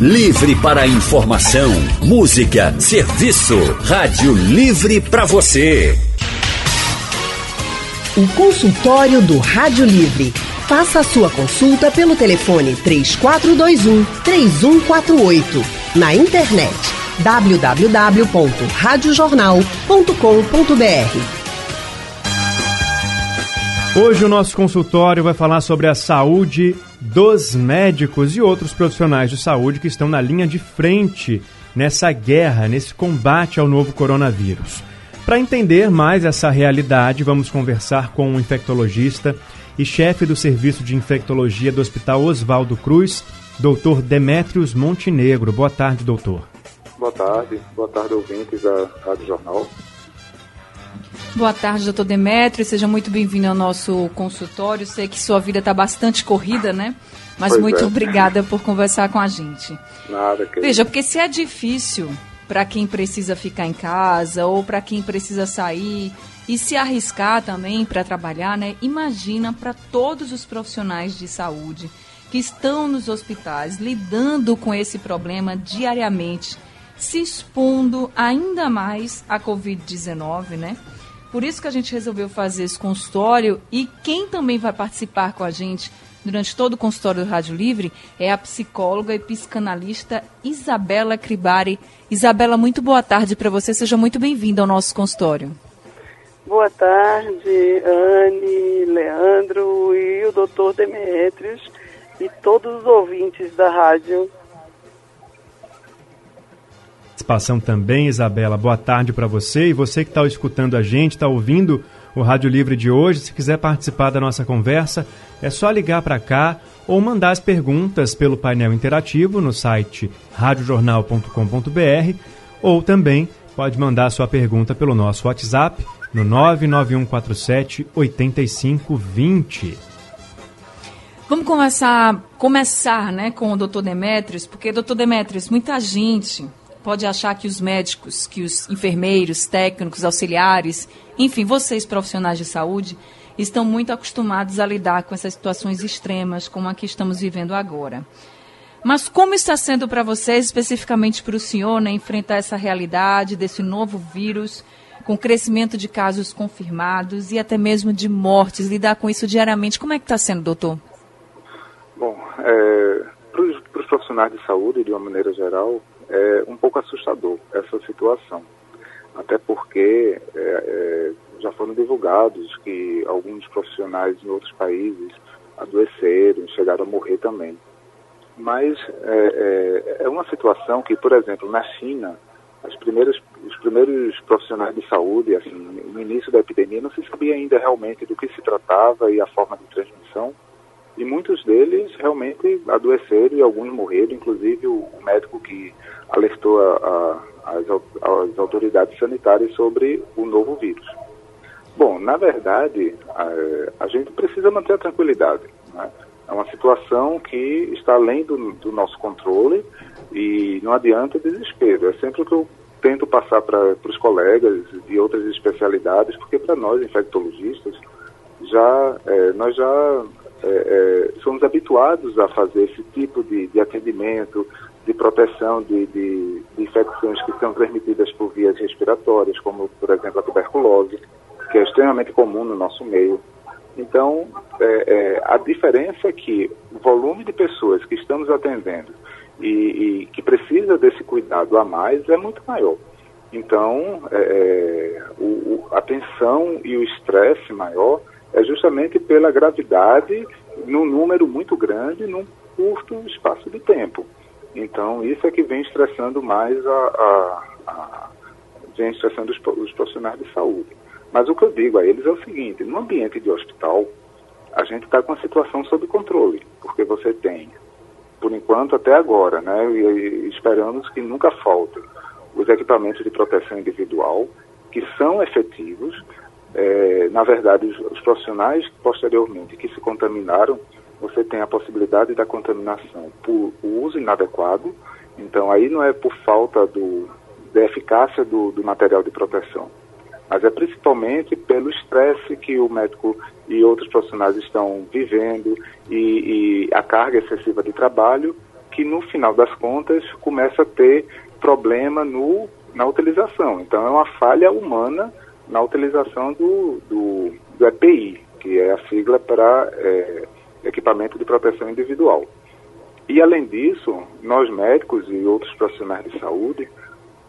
Livre para informação, música, serviço. Rádio Livre para você. O consultório do Rádio Livre. Faça a sua consulta pelo telefone 3421 3148. Na internet www.radiojornal.com.br. Hoje o nosso consultório vai falar sobre a saúde dos médicos e outros profissionais de saúde que estão na linha de frente nessa guerra, nesse combate ao novo coronavírus. Para entender mais essa realidade, vamos conversar com um infectologista e chefe do Serviço de Infectologia do Hospital Oswaldo Cruz, Dr. Demetrios Montenegro. Boa tarde, doutor. Boa tarde. Boa tarde, ouvintes da Rádio Jornal. Boa tarde, doutor Demetrio. Seja muito bem-vindo ao nosso consultório. Sei que sua vida está bastante corrida, né? Mas pois muito é. obrigada por conversar com a gente. Nada, que... Veja, porque se é difícil para quem precisa ficar em casa ou para quem precisa sair e se arriscar também para trabalhar, né? Imagina para todos os profissionais de saúde que estão nos hospitais lidando com esse problema diariamente, se expondo ainda mais à Covid-19, né? Por isso que a gente resolveu fazer esse consultório e quem também vai participar com a gente durante todo o consultório do Rádio Livre é a psicóloga e psicanalista Isabela Cribari. Isabela, muito boa tarde para você. Seja muito bem-vinda ao nosso consultório. Boa tarde, Anne, Leandro e o doutor Demetrios e todos os ouvintes da rádio participação também, Isabela. Boa tarde para você e você que está escutando a gente, está ouvindo o Rádio Livre de hoje. Se quiser participar da nossa conversa, é só ligar para cá ou mandar as perguntas pelo painel interativo no site radiojornal.com.br ou também pode mandar sua pergunta pelo nosso WhatsApp no 99147 8520. Vamos começar, começar né, com o doutor Demetrios, porque, doutor Demetrios, muita gente pode achar que os médicos, que os enfermeiros, técnicos, auxiliares, enfim, vocês profissionais de saúde, estão muito acostumados a lidar com essas situações extremas como a que estamos vivendo agora. Mas como está sendo para vocês, especificamente para o senhor, né, enfrentar essa realidade desse novo vírus, com crescimento de casos confirmados e até mesmo de mortes, lidar com isso diariamente? Como é que está sendo, doutor? Bom, é, para os profissionais de saúde, de uma maneira geral, é um pouco assustador essa situação. Até porque é, é, já foram divulgados que alguns profissionais em outros países adoeceram, chegaram a morrer também. Mas é, é, é uma situação que, por exemplo, na China, as primeiras, os primeiros profissionais de saúde, assim, no início da epidemia, não se sabia ainda realmente do que se tratava e a forma de transmissão. E muitos deles realmente adoeceram e alguns morreram, inclusive o, médico que alertou a, a, as, as, autoridades sanitárias sobre o novo vírus. Bom, na verdade, a, a gente precisa manter a tranquilidade. Né? É uma situação que está além do, do nosso controle e não adianta desespero. É sempre o que eu tento passar para os colegas de outras especialidades, porque para nós, infectologistas, já, é, nós já é, é, somos habituados a fazer esse tipo de, de atendimento, de proteção de, de, de, infecções que são transmitidas por vias respiratórias, como, por exemplo, a tuberculose, que é extremamente comum no nosso meio. Então, é, é, a diferença é que o volume de pessoas que estamos atendendo e, e que precisa desse cuidado a mais é muito maior. Então, é, é o, a tensão e o estresse maior é justamente pela gravidade num número muito grande, num curto espaço de tempo. Então, isso é que vem estressando mais a, a, a vem estressando os, os, profissionais de saúde. Mas o que eu digo a eles é o seguinte, no ambiente de hospital, a gente está com a situação sob controle, porque você tem, por enquanto, até agora, né, e, e esperamos que nunca faltem os equipamentos de proteção individual, que são efetivos, é, na verdade, os, os, profissionais posteriormente que se contaminaram, você tem a possibilidade da contaminação por uso inadequado, então aí não é por falta do, da eficácia do, do material de proteção, mas é principalmente pelo estresse que o médico e outros profissionais estão vivendo e, e a carga excessiva de trabalho que no final das contas começa a ter problema no, na utilização. Então é uma falha humana na utilização do, do, do EPI, que é a sigla para é, equipamento de proteção individual. E além disso, nós médicos e outros profissionais de saúde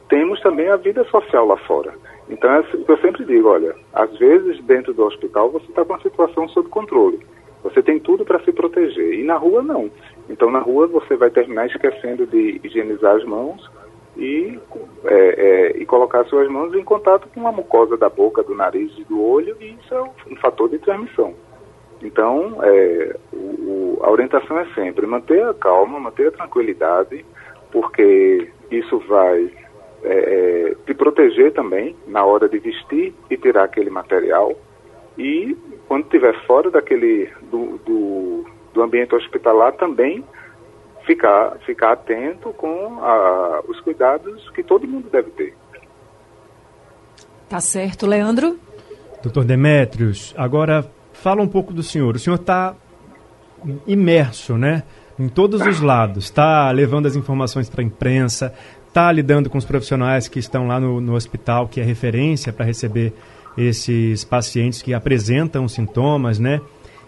temos também a vida social lá fora. Então é o que eu sempre digo, olha, às vezes dentro do hospital você está com a situação sob controle. Você tem tudo para se proteger. E na rua não. Então na rua você vai terminar esquecendo de higienizar as mãos e, é, é, e colocar suas mãos em contato com a mucosa da boca, do nariz e do olho, e isso é um fator de transmissão. Então, é, o, a orientação é sempre manter a calma, manter a tranquilidade, porque isso vai é, é, te proteger também na hora de vestir e tirar aquele material. E quando estiver fora daquele do, do, do, ambiente hospitalar também ficar, ficar atento com a, os cuidados que todo mundo deve ter. Tá certo, Leandro? Doutor Demétrios, agora fala um pouco do senhor. O senhor está imerso, né? Em todos os lados, está levando as informações para a imprensa, está lidando com os profissionais que estão lá no, no hospital, que é referência para receber esses pacientes que apresentam sintomas, né?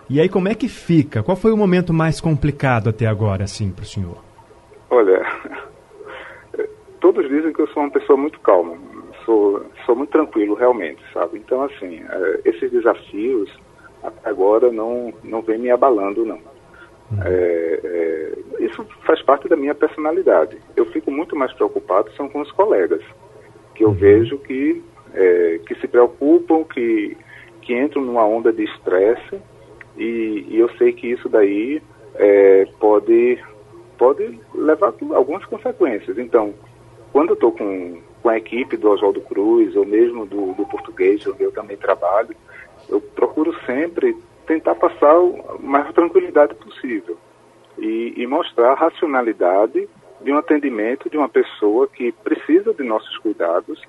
E aí como é que fica? Qual foi o momento mais complicado até agora, assim, para o senhor? Olha, todos dizem que eu sou uma pessoa muito calma, sou, sou muito tranquilo realmente, sabe? Então, assim, é, esses desafios até agora não, não vem me abalando, não. Uhum. É, é, isso faz parte da minha personalidade. Eu fico muito mais preocupado são com os colegas, que eu uhum. vejo que, é, que se preocupam, que, que entram numa onda de estresse, e, e, eu sei que isso daí é, pode, pode levar a algumas consequências. Então, quando eu estou com, com a equipe do Oswaldo Cruz, ou mesmo do, do português, onde eu também trabalho, eu procuro sempre tentar passar o mais tranquilidade possível e, e mostrar a racionalidade de um atendimento de uma pessoa que precisa de nossos cuidados,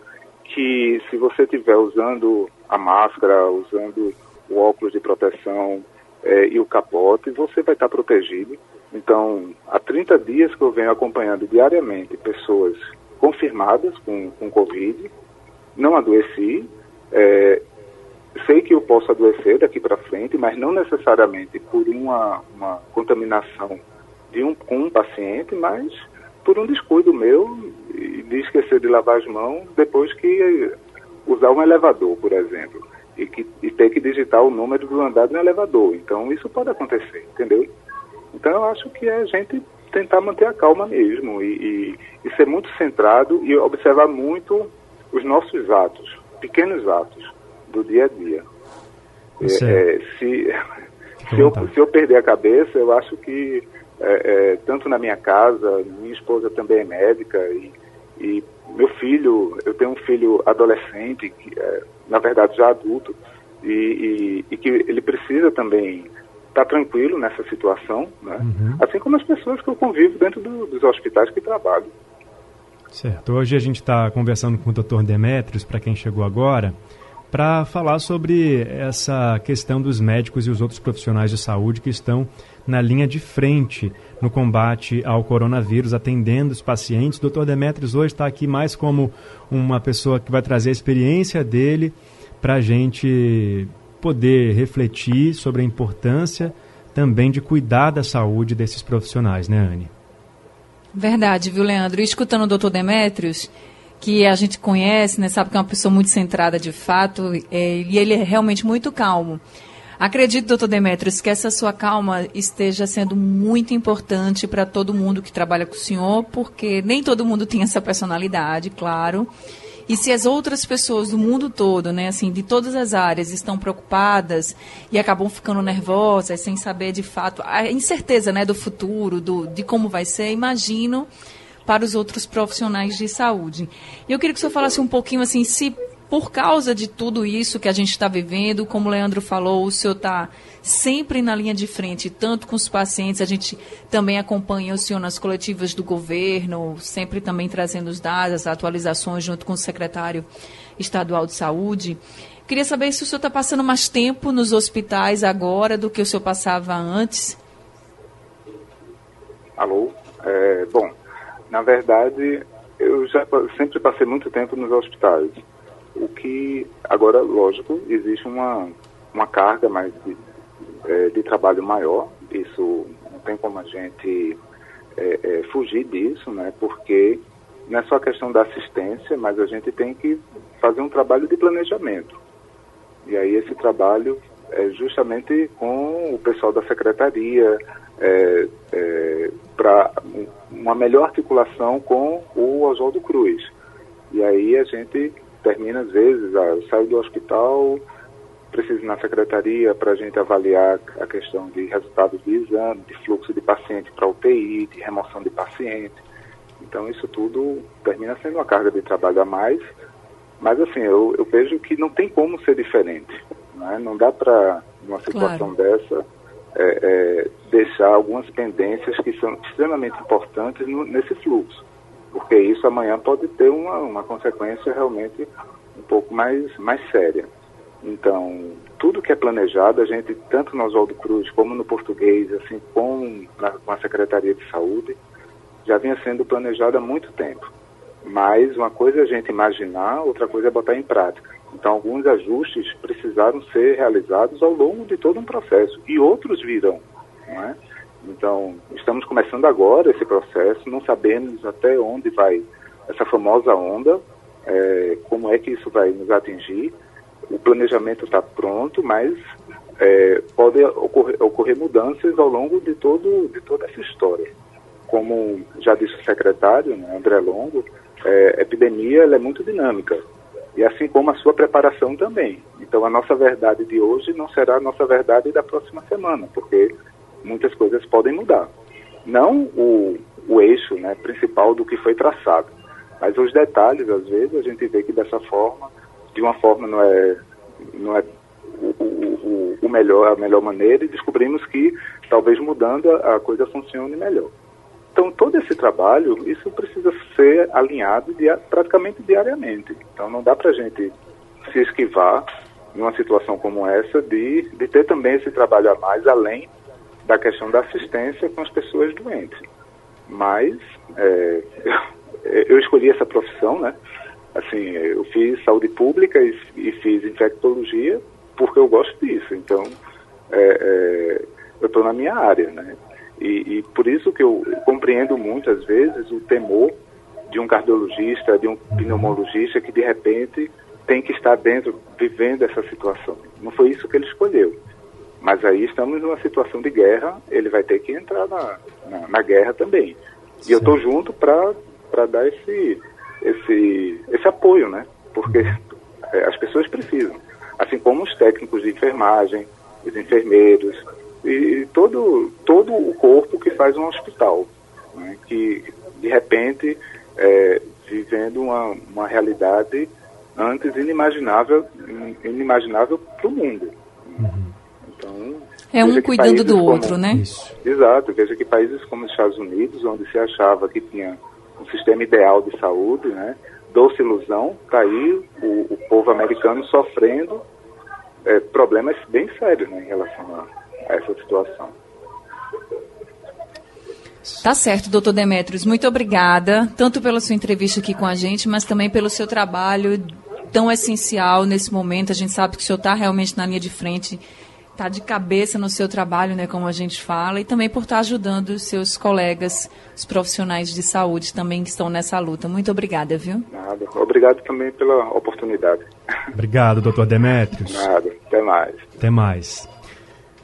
que se você estiver usando a máscara, usando o óculos de proteção é, e o capote, você vai estar protegido. Então, há 30 dias que eu venho acompanhando diariamente pessoas confirmadas com, com Covid, não adoeci, é, sei que eu posso adoecer daqui para frente, mas não necessariamente por uma, uma contaminação de um, com um paciente, mas por um descuido meu de esquecer de lavar as mãos depois que usar um elevador, por exemplo, e, que, e ter que digitar o número do andar do elevador. Então isso pode acontecer, entendeu? Então eu acho que é a gente tentar manter a calma mesmo e, e, e ser muito centrado e observar muito os nossos atos, pequenos atos do dia a dia. É, é, se, se, eu, se eu perder a cabeça, eu acho que é, é, tanto na minha casa, minha esposa também é médica e, e, meu filho, eu tenho um filho adolescente, que é, na verdade já adulto, e, e, e que ele precisa também estar tá tranquilo nessa situação, né? Uhum. assim como as pessoas que eu convivo dentro do, dos hospitais que trabalho. Certo. Hoje a gente está conversando com o Dr. Demetrios, para quem chegou agora, para falar sobre essa questão dos médicos e os outros profissionais de saúde que estão na linha de frente no combate ao coronavírus, atendendo os pacientes. O Dr. Demetrios hoje está aqui mais como uma pessoa que vai trazer a experiência dele para a gente poder refletir sobre a importância também de cuidar da saúde desses profissionais, né, Anne? Verdade, viu, Leandro? E escutando o doutor Demetrios, que a gente conhece, né, sabe que é uma pessoa muito centrada de fato, é, e ele é realmente muito calmo. Acredito, doutor Demetrios, que essa sua calma esteja sendo muito importante para todo mundo que trabalha com o senhor, porque nem todo mundo tem essa personalidade, claro. E se as outras pessoas do mundo todo, né, assim, de todas as áreas, estão preocupadas e acabam ficando nervosas, sem saber de fato a incerteza, né, do futuro, do, de como vai ser, imagino para os outros profissionais de saúde. E eu queria que o senhor falasse um pouquinho assim, se por causa de tudo isso que a gente está vivendo, como o Leandro falou, o senhor está sempre na linha de frente, tanto com os pacientes, a gente também acompanha o senhor nas coletivas do governo, sempre também trazendo os dados, as atualizações junto com o secretário estadual de saúde. Queria saber se o senhor está passando mais tempo nos hospitais agora do que o senhor passava antes. Alô? É, bom, na verdade, eu já sempre passei muito tempo nos hospitais. O que, agora, lógico, existe uma, uma carga mais de, é, de trabalho maior. Isso não tem como a gente é, é, fugir disso, né? Porque não é só questão da assistência, mas a gente tem que fazer um trabalho de planejamento. E aí esse trabalho é justamente com o pessoal da secretaria, é, é, para uma melhor articulação com o Oswaldo Cruz. E aí a gente termina, às vezes, ah, sai do hospital, precisa ir na secretaria para a gente avaliar a questão de resultados de exame, de fluxo de paciente para UTI, de remoção de paciente. Então isso tudo termina sendo uma carga de trabalho a mais, mas assim, eu, eu vejo que não tem como ser diferente. Né? Não dá para, numa situação claro. dessa, é, é, deixar algumas pendências que são extremamente importantes no, nesse fluxo, porque isso amanhã pode ter uma, uma consequência realmente um pouco mais, mais séria. Então, tudo que é planejado, a gente, tanto no Oswaldo Cruz como no português, assim na, com a Secretaria de Saúde, já vinha sendo planejado há muito tempo. Mas uma coisa é a gente imaginar, outra coisa é botar em prática. Então, alguns ajustes precisaram ser realizados ao longo de todo um processo e outros virão. Não é? Então, estamos começando agora esse processo, não sabemos até onde vai essa famosa onda, é, como é que isso vai nos atingir. O planejamento está pronto, mas é, pode ocorrer, ocorrer, mudanças ao longo de, todo, de toda essa história. Como já disse o secretário, né, André Longo, é, a epidemia é muito dinâmica e assim como a sua preparação também. Então a nossa verdade de hoje não será a nossa verdade da próxima semana, porque muitas coisas podem mudar. Não o, o eixo né, principal do que foi traçado, mas os detalhes, às vezes, a gente vê que dessa forma, de uma forma não é, não é o, o, o melhor, a melhor maneira, e descobrimos que talvez mudando a, a coisa funcione melhor. Então, todo esse trabalho, isso precisa ser alinhado dia, praticamente diariamente. Então, não dá para a gente se esquivar numa situação como essa de, de ter também esse trabalho a mais, além da questão da assistência com as pessoas doentes. Mas é, eu escolhi essa profissão, né? Assim, eu fiz saúde pública e, e fiz infectologia porque eu gosto disso. Então, é, é, eu estou na minha área, né? E, e, por isso que eu compreendo muitas vezes o temor de um cardiologista, de um pneumologista que de repente tem que estar dentro, vivendo essa situação. Não foi isso que ele escolheu. Mas aí estamos numa situação de guerra, ele vai ter que entrar na, na, na guerra também. E eu estou junto para dar esse, esse, esse apoio, né? Porque é, as pessoas precisam. Assim como os técnicos de enfermagem, os enfermeiros, e todo, todo o corpo que faz um hospital, né, que de repente é, vivendo uma, uma realidade antes inimaginável inimaginável para o mundo. É um cuidando do como, outro, né? Isso. Exato. Veja que países como os Estados Unidos, onde se achava que tinha um sistema ideal de saúde, né? Doce ilusão, está aí o, o, povo americano sofrendo é, problemas bem sérios né, em relação a, essa situação. Tá certo, doutor Demetrios. Muito obrigada, tanto pela sua entrevista aqui com a gente, mas também pelo seu trabalho tão essencial nesse momento. A gente sabe que o senhor está realmente na linha de frente, está de cabeça no seu trabalho, né, como a gente fala, e também por estar tá ajudando os seus colegas, os profissionais de saúde também que estão nessa luta. Muito obrigada, viu? Nada. Obrigado também pela oportunidade. Obrigado, doutor Demetrios. Nada. Até mais. Até mais.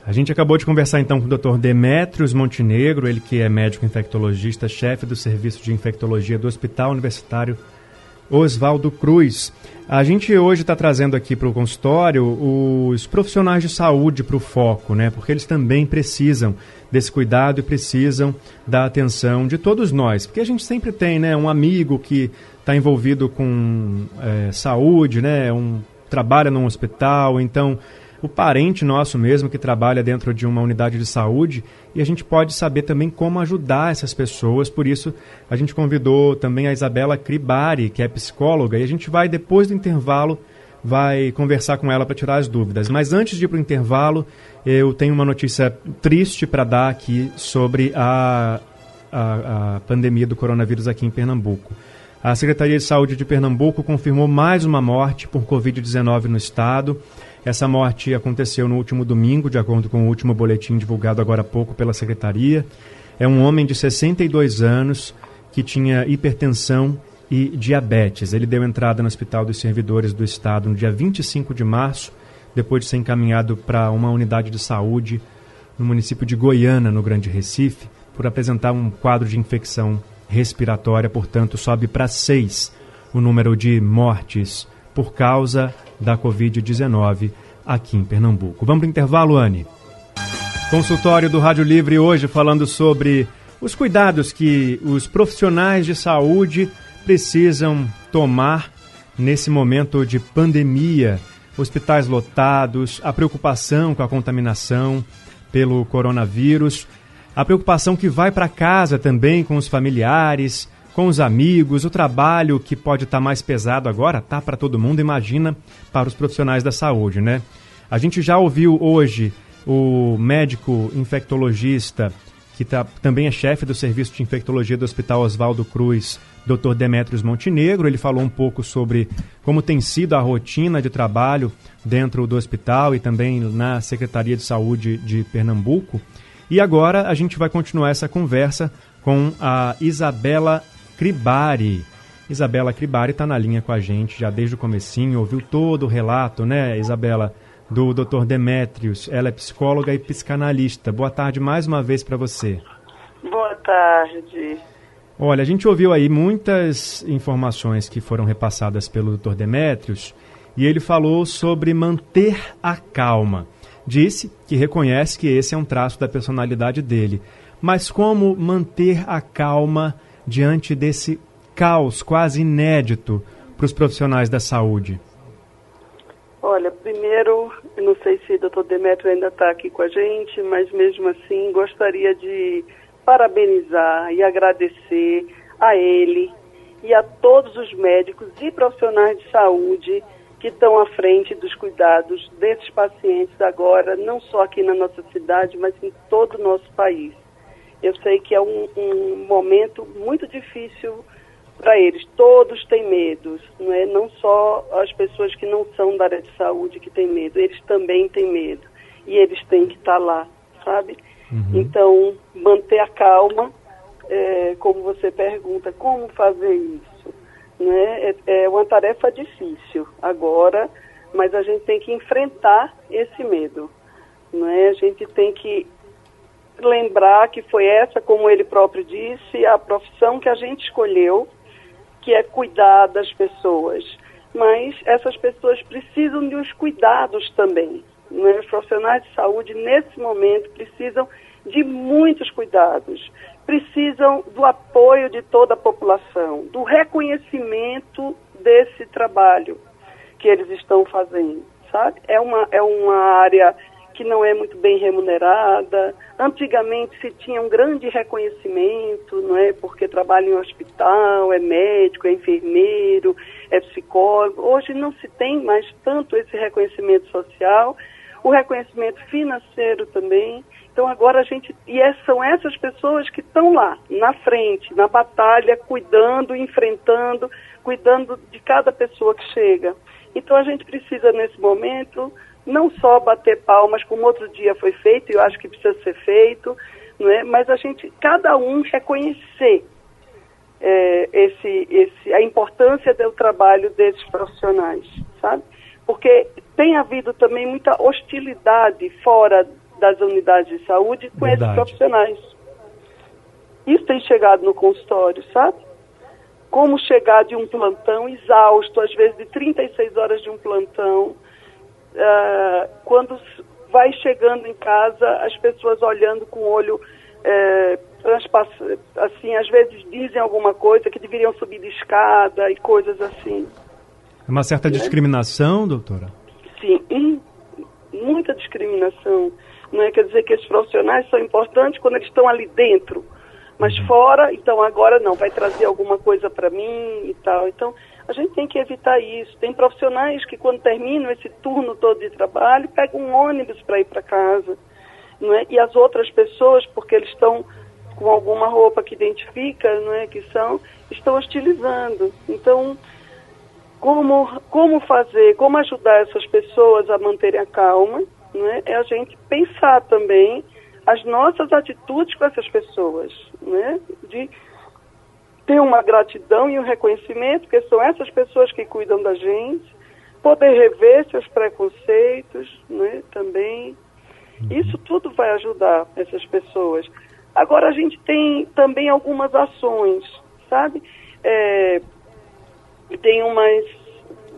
A gente acabou de conversar então com o Dr. Demetrios Montenegro, ele que é médico infectologista, chefe do serviço de infectologia do Hospital Universitário Oswaldo Cruz. A gente hoje está trazendo aqui para o consultório os profissionais de saúde para o foco, né? Porque eles também precisam desse cuidado e precisam da atenção de todos nós. Porque a gente sempre tem, né, um amigo que está envolvido com é, saúde, né? Um trabalha num hospital, então o parente nosso mesmo que trabalha dentro de uma unidade de saúde e a gente pode saber também como ajudar essas pessoas. Por isso, a gente convidou também a Isabela Cribari, que é psicóloga, e a gente vai, depois do intervalo, vai conversar com ela para tirar as dúvidas. Mas antes de ir para o intervalo, eu tenho uma notícia triste para dar aqui sobre a a, a pandemia do coronavírus aqui em Pernambuco. A Secretaria de Saúde de Pernambuco confirmou mais uma morte por Covid-19 no estado. Essa morte aconteceu no último domingo, de acordo com o último boletim divulgado agora há pouco pela Secretaria. É um homem de 62 anos que tinha hipertensão e diabetes. Ele deu entrada no Hospital dos Servidores do Estado no dia 25 de março, depois de ser encaminhado para uma unidade de saúde no município de Goiânia, no Grande Recife, por apresentar um quadro de infecção respiratória, portanto, sobe para seis o número de mortes por causa da Covid-19 aqui em Pernambuco. Vamos para o intervalo, Anne. Consultório do Rádio Livre hoje falando sobre os cuidados que os profissionais de saúde precisam tomar nesse momento de pandemia. Hospitais lotados, a preocupação com a contaminação pelo coronavírus, a preocupação que vai para casa também com os familiares, com os amigos, o trabalho que pode estar tá mais pesado agora, tá para todo mundo, imagina para os profissionais da saúde, né? A gente já ouviu hoje o médico infectologista, que tá, também é chefe do serviço de infectologia do Hospital Oswaldo Cruz, Dr. Demetrios Montenegro. Ele falou um pouco sobre como tem sido a rotina de trabalho dentro do hospital e também na Secretaria de Saúde de Pernambuco. E agora a gente vai continuar essa conversa com a Isabela Cribari. Isabela Cribari está na linha com a gente já desde o comecinho, ouviu todo o relato, né, Isabela, do Dr. Demétrios. Ela é psicóloga e psicanalista. Boa tarde mais uma vez para você. Boa tarde. Olha, a gente ouviu aí muitas informações que foram repassadas pelo Dr. Demétrios e ele falou sobre manter a calma. Disse que reconhece que esse é um traço da personalidade dele. Mas como manter a calma diante desse caos quase inédito para os profissionais da saúde? Olha, primeiro, não sei se o doutor Demetrio ainda está aqui com a gente, mas mesmo assim gostaria de parabenizar e agradecer a ele e a todos os médicos e profissionais de saúde que estão à frente dos cuidados desses pacientes agora, não só aqui na nossa cidade, mas em todo o nosso país. Eu sei que é um, um momento muito difícil para eles. Todos têm medo, não é? Não só as pessoas que não são da área de saúde que têm medo, eles também têm medo e eles têm que estar tá lá, sabe? Uhum. Então, manter a calma, é, como você pergunta, como fazer isso? Né? É, é uma tarefa difícil agora, mas a gente tem que enfrentar esse medo. Não é? A gente tem que lembrar que foi essa, como ele próprio disse, a profissão que a gente escolheu, que é cuidar das pessoas. Mas essas pessoas precisam de uns cuidados também. Né? Os profissionais de saúde, nesse momento, precisam de muitos cuidados, precisam do apoio de toda a população, do reconhecimento desse trabalho que eles estão fazendo, sabe? É uma, é uma área que não é muito bem remunerada. Antigamente se tinha um grande reconhecimento, não é? Porque trabalha em hospital, é médico, é enfermeiro, é psicólogo. Hoje não se tem mais tanto esse reconhecimento social, o reconhecimento financeiro também. Então agora a gente e é, são essas pessoas que estão lá na frente, na batalha, cuidando, enfrentando, cuidando de cada pessoa que chega. Então a gente precisa nesse momento não só bater palmas, como outro dia foi feito, e eu acho que precisa ser feito, não é? mas a gente, cada um reconhecer é, esse, esse, a importância do trabalho desses profissionais, sabe? Porque tem havido também muita hostilidade fora das unidades de saúde com Verdade. esses profissionais. Isso tem chegado no consultório, sabe? Como chegar de um plantão exausto, às vezes de 36 horas de um plantão, uh, quando vai chegando em casa, as pessoas olhando com o olho é, assim, às vezes dizem alguma coisa que deveriam subir de escada e coisas assim. É uma certa né? discriminação, doutora? Sim, muita discriminação. Não é? Quer dizer que esses profissionais são importantes quando eles estão ali dentro, mas uhum. fora, então agora não, vai trazer alguma coisa para mim e tal. Então, a gente tem que evitar isso. Tem profissionais que, quando terminam esse turno todo de trabalho, pegam um ônibus para ir para casa. Não é? E as outras pessoas, porque eles estão com alguma roupa que identifica, não é, que são, estão hostilizando. Então, como, como fazer, como ajudar essas pessoas a manterem a calma, não é, é a gente pensar também as nossas atitudes com essas pessoas, né? De ter uma gratidão e um reconhecimento, porque são essas pessoas que cuidam da gente, poder rever seus preconceitos, né? Também isso tudo vai ajudar essas pessoas. Agora a gente tem também algumas ações, sabe? É, tem umas,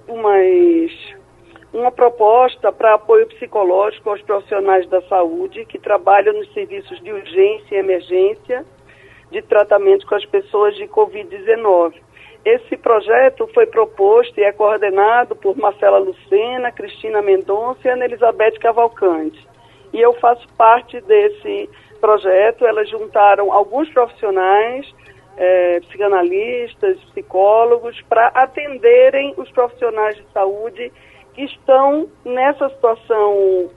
umas uma proposta para apoio psicológico aos profissionais da saúde que trabalham nos serviços de urgência e emergência de tratamento com as pessoas de Covid-19. Esse projeto foi proposto e é coordenado por Marcela Lucena, Cristina Mendonça e Ana Elizabeth Cavalcante e eu faço parte desse projeto. Elas juntaram alguns profissionais, é, psicanalistas, psicólogos, para atenderem os profissionais de saúde que estão nessa situação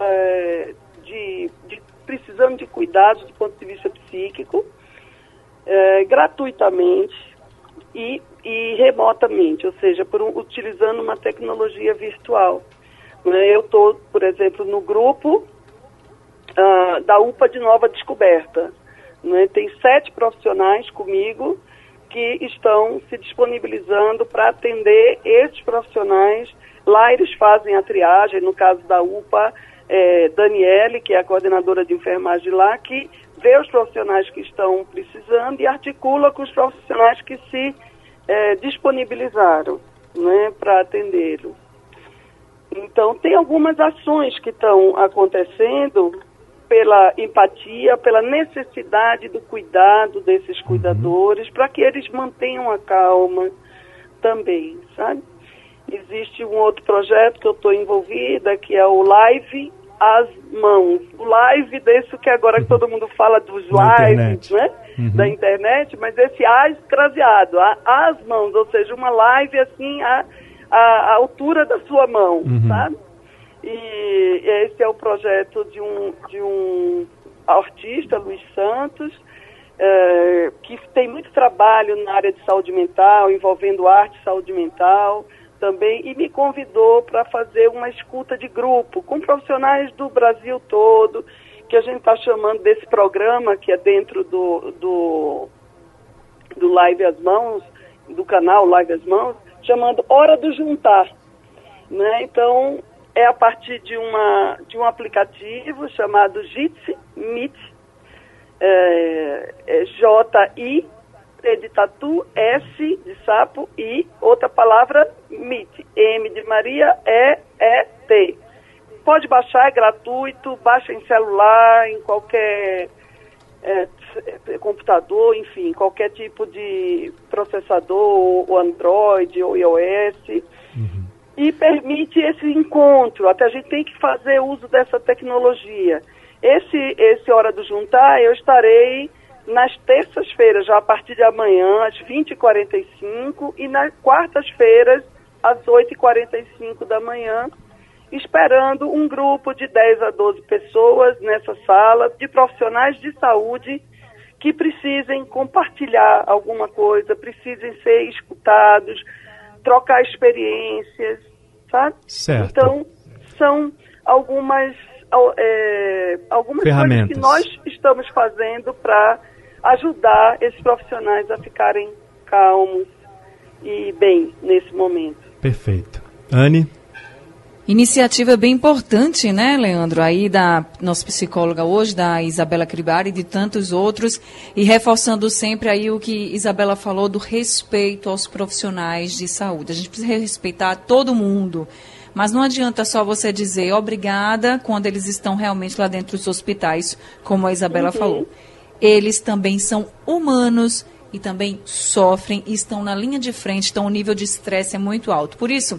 é, de, de, precisando de cuidados do ponto de vista psíquico, é, gratuitamente e, e remotamente, ou seja, por um, utilizando uma tecnologia virtual. Né? Eu estou, por exemplo, no grupo uh, da UPA de Nova Descoberta. Né? Tem sete profissionais comigo que estão se disponibilizando para atender esses profissionais. Lá eles fazem a triagem, no caso da UPA, é, Daniele, que é a coordenadora de enfermagem lá, que vê os profissionais que estão precisando e articula com os profissionais que se é, disponibilizaram né, para atendê-los. Então, tem algumas ações que estão acontecendo pela empatia, pela necessidade do cuidado desses uhum. cuidadores, para que eles mantenham a calma também, sabe? Existe um outro projeto que eu estou envolvida, que é o Live às Mãos. O live desse que agora que todo mundo fala dos lives, né? Uhum. Da internet, mas esse A escraseado, às mãos, ou seja, uma live assim, a, a altura da sua mão, uhum. sabe? E esse é o projeto de um, de um artista, Luiz Santos, é, que tem muito trabalho na área de saúde mental, envolvendo arte e saúde mental também, e me convidou para fazer uma escuta de grupo com profissionais do Brasil todo, que a gente está chamando desse programa, que é dentro do, do, do Live as Mãos, do canal Live as Mãos, chamando Hora do Juntar. Né? Então, é a partir de, uma, de um aplicativo chamado Jitsi Meet, é, é J-I, T de tatu, S de sapo, I, outra palavra, Meet, M de Maria, E, E, T. Pode baixar, é gratuito, baixa em celular, em qualquer é, computador, enfim, qualquer tipo de processador, ou Android, ou iOS, uhum. e permite esse encontro. Até a gente tem que fazer uso dessa tecnologia. Esse, esse Hora do Juntar, eu estarei nas terças-feiras, já a partir de amanhã, às 20h45, e nas quartas-feiras, às 8h45 da manhã, esperando um grupo de 10 a 12 pessoas nessa sala, de profissionais de saúde que precisem compartilhar alguma coisa, precisem ser escutados, trocar experiências, sabe? Certo. Então, são algumas, é, algumas coisas que nós estamos fazendo para ajudar esses profissionais a ficarem calmos e bem nesse momento. Perfeito. Anne? Iniciativa bem importante, né, Leandro? Aí da nossa psicóloga hoje, da Isabela Cribari e de tantos outros, e reforçando sempre aí o que Isabela falou do respeito aos profissionais de saúde. A gente precisa respeitar todo mundo. Mas não adianta só você dizer obrigada quando eles estão realmente lá dentro dos hospitais, como a Isabela uhum. falou. Eles também são humanos e também sofrem estão na linha de frente, então o nível de estresse é muito alto. Por isso,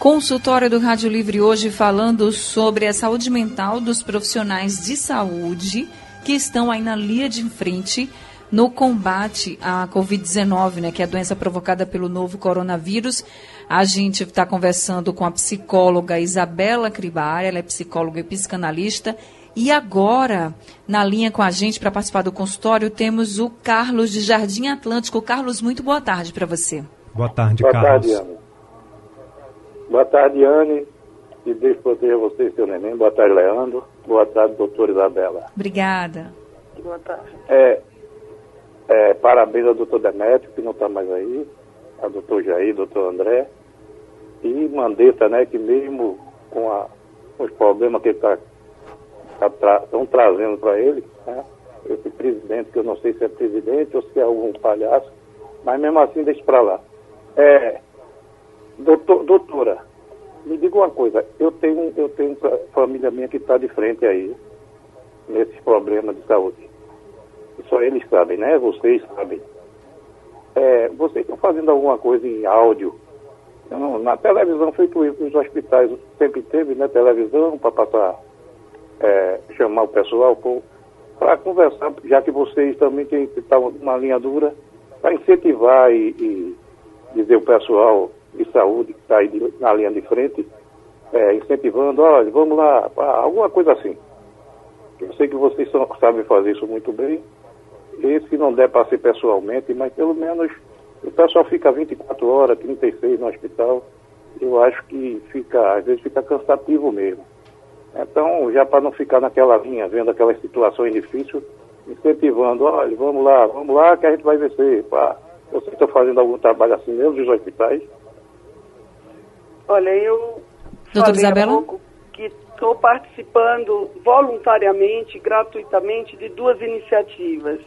Consultório do Rádio Livre hoje falando sobre a saúde mental dos profissionais de saúde que estão aí na linha de frente no combate à Covid-19, né, que é a doença provocada pelo novo coronavírus. A gente está conversando com a psicóloga Isabela Cribari, ela é psicóloga e psicanalista, E agora, na linha com a gente para participar do consultório, temos o Carlos de Jardim Atlântico. Carlos, muito boa tarde para você. Boa tarde, boa Carlos. Boa tarde, Ana. Boa tarde, Anne. E Deus proteja você e seu neném. Boa tarde, Leandro. Boa tarde, doutora Isabela. Obrigada. Boa tarde. É, é, parabéns ao doutor Demétrio, que não está mais aí, ao doutor Jair, doutor André. E Mandetta, né, que mesmo com, a, com os problemas que ele está estão tá tra trazendo para ele, né? esse presidente, que eu não sei se é presidente ou se é algum palhaço, mas mesmo assim deixa para lá. É, doutor, doutora, me diga uma coisa, eu tenho, eu tenho família minha que está de frente aí, nesses problemas de saúde. Só eles sabem, né? Vocês sabem. É, vocês estão fazendo alguma coisa em áudio? Não, na televisão feito isso nos hospitais, sempre teve, né? Televisão para passar é, chamar o pessoal para conversar, já que vocês também têm tá uma linha dura, para incentivar e, e, dizer o pessoal de saúde que está aí de, na linha de frente, é, incentivando, olha, vamos lá, alguma coisa assim. Eu sei que vocês são, sabem fazer isso muito bem. E se não der para ser pessoalmente, mas pelo menos o pessoal fica 24 horas, 36 no hospital. Eu acho que fica, às vezes fica cansativo mesmo. Então, já para não ficar naquela linha, vendo aquelas situações difíceis, incentivando, olha, vamos lá, vamos lá que a gente vai vencer. Pá. Você está fazendo algum trabalho assim mesmo nos hospitais? Olha, eu Doutora Isabela? que estou participando voluntariamente, gratuitamente, de duas iniciativas.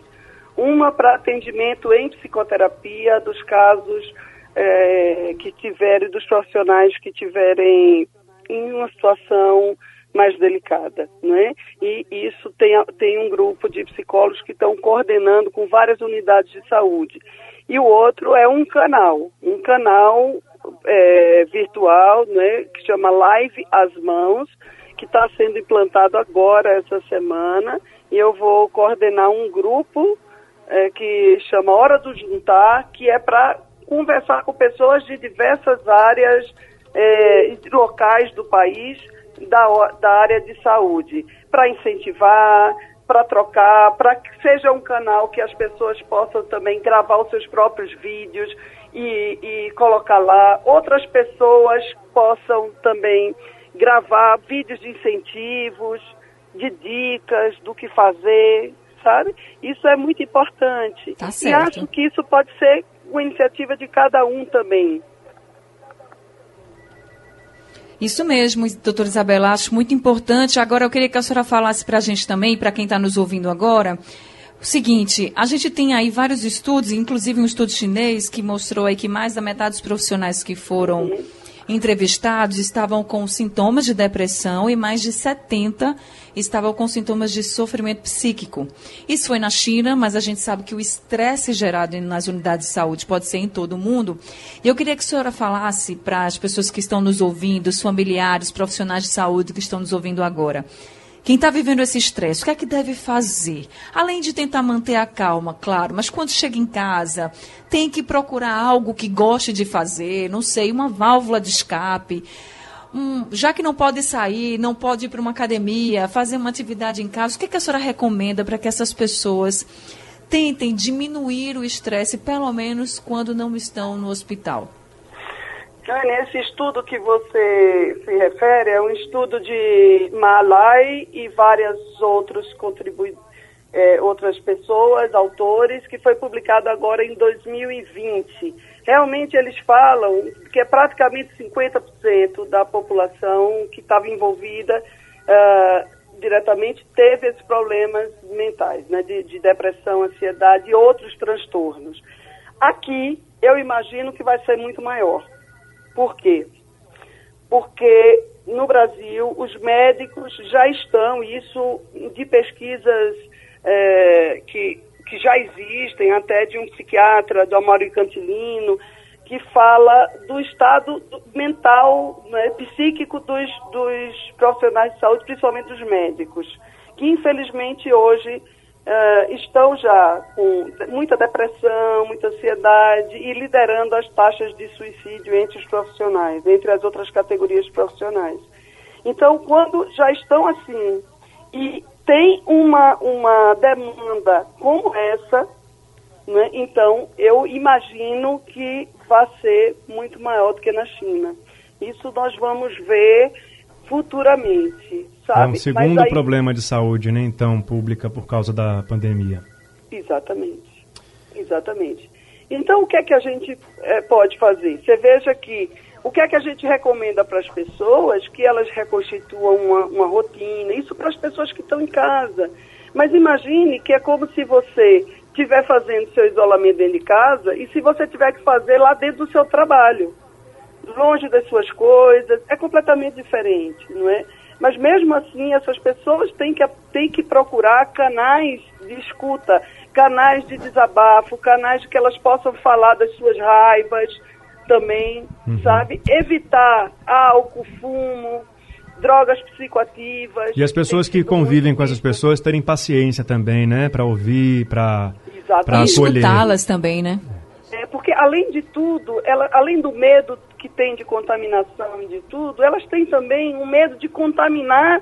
Uma para atendimento em psicoterapia dos casos é, que tiverem, dos profissionais que tiverem em uma situação mais delicada, né? E isso tem, tem um grupo de psicólogos que estão coordenando com várias unidades de saúde. E o outro é um canal, um canal é, virtual, né, que chama Live às Mãos, que está sendo implantado agora essa semana, e eu vou coordenar um grupo é, que chama Hora do Juntar, que é para conversar com pessoas de diversas áreas é, locais do país da, da área de saúde, para incentivar, para trocar, para que seja um canal que as pessoas possam também gravar os seus próprios vídeos e, e colocar lá. Outras pessoas possam também gravar vídeos de incentivos, de dicas do que fazer, sabe? Isso é muito importante. Tá e acho que isso pode ser uma iniciativa de cada um também. Isso mesmo, doutora Isabela, acho muito importante. Agora eu queria que a senhora falasse para a gente também, para quem está nos ouvindo agora, o seguinte, a gente tem aí vários estudos, inclusive um estudo chinês que mostrou aí que mais da metade dos profissionais que foram entrevistados estavam com sintomas de depressão e mais de 70 estavam com sintomas de sofrimento psíquico. Isso foi na China, mas a gente sabe que o estresse gerado nas unidades de saúde pode ser em todo o mundo. E eu queria que a senhora falasse para as pessoas que estão nos ouvindo, os familiares, profissionais de saúde que estão nos ouvindo agora. Quem está vivendo esse estresse, o que é que deve fazer? Além de tentar manter a calma, claro, mas quando chega em casa, tem que procurar algo que goste de fazer, não sei, uma válvula de escape. Um, já que não pode sair, não pode ir para uma academia, fazer uma atividade em casa, o que, é que a senhora recomenda para que essas pessoas tentem diminuir o estresse, pelo menos quando não estão no hospital? Jane, esse estudo que você se refere é um estudo de Malai e várias outros contribui é, outras pessoas, autores, que foi publicado agora em 2020. Realmente eles falam que é praticamente 50% da população que estava envolvida uh, diretamente teve esses problemas mentais, né, de, de depressão, ansiedade e outros transtornos. Aqui, eu imagino que vai ser muito maior por quê? Porque no Brasil os médicos já estão, isso de pesquisas é, que, que já existem, até de um psiquiatra, do Amaury Cantilino, que fala do estado mental, né, psíquico dos, dos profissionais de saúde, principalmente dos médicos, que infelizmente hoje uh, estão já com muita depressão, muita ansiedade e liderando as taxas de suicídio entre os profissionais, entre as outras categorias profissionais. Então, quando já estão assim e tem uma, uma demanda como essa, né? então eu imagino que vai ser muito maior do que na China. Isso nós vamos ver futuramente, sabe? É um segundo aí... problema de saúde, né, então, pública por causa da pandemia. Exatamente, exatamente. Então, o que é que a gente é, pode fazer? Você veja que o que é que a gente recomenda para as pessoas? Que elas reconstituam uma, uma rotina, isso para as pessoas que estão em casa. Mas imagine que é como se você estiver fazendo seu isolamento dentro de casa e se você tiver que fazer lá dentro do seu trabalho, longe das suas coisas, é completamente diferente, não é? Mas mesmo assim, essas pessoas têm que, têm que procurar canais de escuta, canais de desabafo, canais de que elas possam falar das suas raivas, também, uhum. sabe? Evitar álcool, fumo, drogas psicoativas. E as pessoas que convivem com essas pessoas terem paciência também, né? Para ouvir, para acolher. escutá-las também, né? É, porque além de tudo, ela, além do medo que tem de contaminação e de tudo, elas têm também um medo de contaminar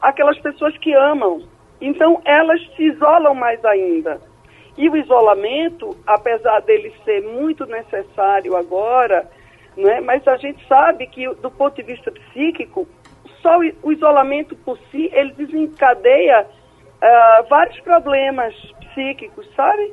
aquelas pessoas que amam. Então elas se isolam mais ainda. E o isolamento, apesar dele ser muito necessário agora, né, mas a gente sabe que do ponto de vista psíquico, só o isolamento por si, ele desencadeia uh, vários problemas psíquicos, sabe?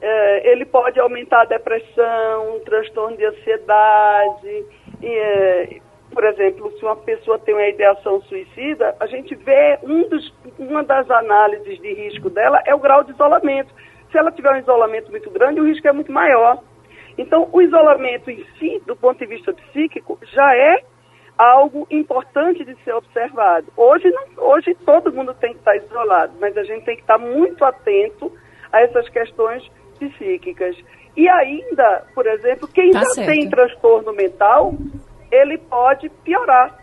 Uh, ele pode aumentar a depressão, um transtorno de ansiedade. Uh, por exemplo, se uma pessoa tem uma ideação suicida, a gente vê um dos, uma das análises de risco dela é o grau de isolamento. Se ela tiver um isolamento muito grande, o risco é muito maior. Então, o isolamento em si, do ponto de vista psíquico, já é algo importante de ser observado. Hoje, não, hoje todo mundo tem que estar isolado, mas a gente tem que estar muito atento a essas questões psíquicas. E ainda, por exemplo, quem tá já certo. tem transtorno mental, ele pode piorar,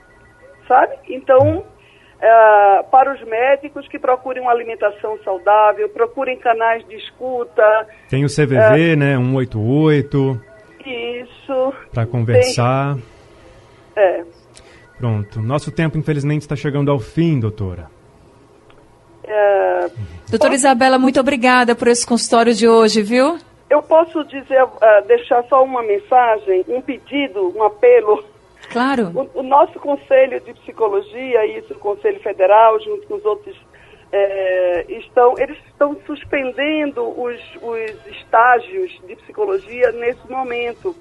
sabe? Então, Uh, para os médicos que procurem uma alimentação saudável, procurem canais de escuta. Tem o CVV, uh, né? 188. Isso. Para conversar. Tem, é. Pronto. Nosso tempo, infelizmente, está chegando ao fim, doutora. Uh, doutora. Isabela, muito obrigada por esse consultório de hoje, viu? Eu posso dizer, deixar só uma mensagem, um pedido, um apelo Claro. O, o, nosso Conselho de Psicologia, isso, o Conselho Federal, junto com os outros, é, estão, eles estão suspendendo os, os estágios de psicologia nesse momento.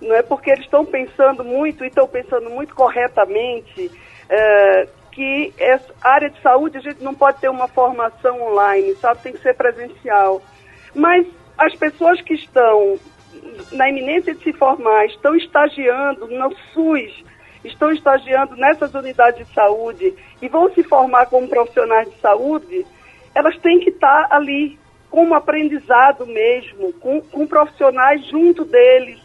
Não é porque eles estão pensando muito e estão pensando muito corretamente é, que essa área de saúde a gente não pode ter uma formação online, sabe? Tem que ser presencial. Mas as pessoas que estão na iminência de se formar, estão estagiando no SUS, estão estagiando nessas unidades de saúde e vão se formar como profissionais de saúde, elas têm que estar ali como aprendizado mesmo, com, com profissionais junto deles,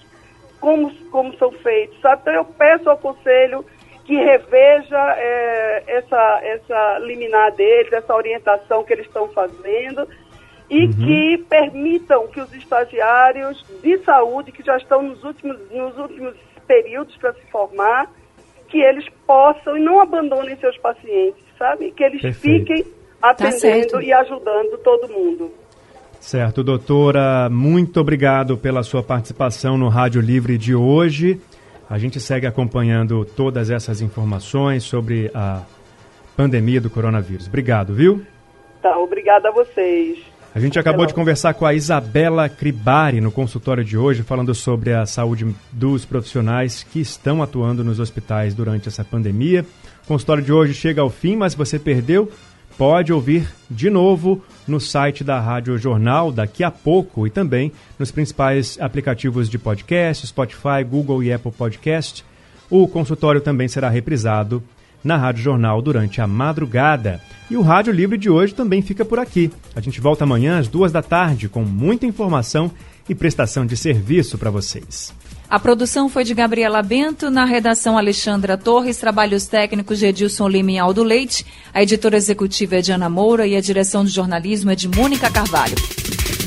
como, como são feitos. Sabe? Então eu peço ao Conselho que reveja é, essa, essa liminar deles, essa orientação que eles estão fazendo e uhum. que permitam que os estagiários de saúde, que já estão nos últimos, nos últimos períodos para se formar, que eles possam e não abandonem seus pacientes, sabe? Que eles Perfeito. fiquem tá atendendo tá e ajudando todo mundo. Certo, doutora, muito obrigado pela sua participação no Rádio Livre de hoje. A gente segue acompanhando todas essas informações sobre a pandemia do coronavírus. Obrigado, viu? Tá, obrigada a vocês. A gente acabou de conversar com a Isabela Cribari no consultório de hoje, falando sobre a saúde dos profissionais que estão atuando nos hospitais durante essa pandemia. O consultório de hoje chega ao fim, mas você perdeu, pode ouvir de novo no site da Rádio Jornal daqui a pouco e também nos principais aplicativos de podcast, Spotify, Google e Apple Podcast. O consultório também será reprisado na Rádio Jornal durante a madrugada. E o Rádio Livre de hoje também fica por aqui. A gente volta amanhã às duas da tarde com muita informação e prestação de serviço para vocês. A produção foi de Gabriela Bento, na redação Alexandra Torres, trabalhos técnicos de Edilson Lima e Aldo Leite, a editora executiva é de Ana Moura e a direção de jornalismo é de Mônica Carvalho.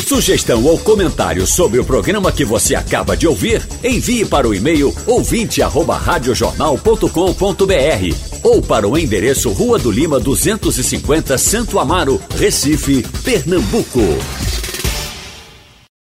Sugestão ou comentário sobre o programa que você acaba de ouvir, envie para o e-mail ouvinte@radiojornal.com.br ou para o endereço Rua do Lima 250, Santo Amaro, Recife, Pernambuco.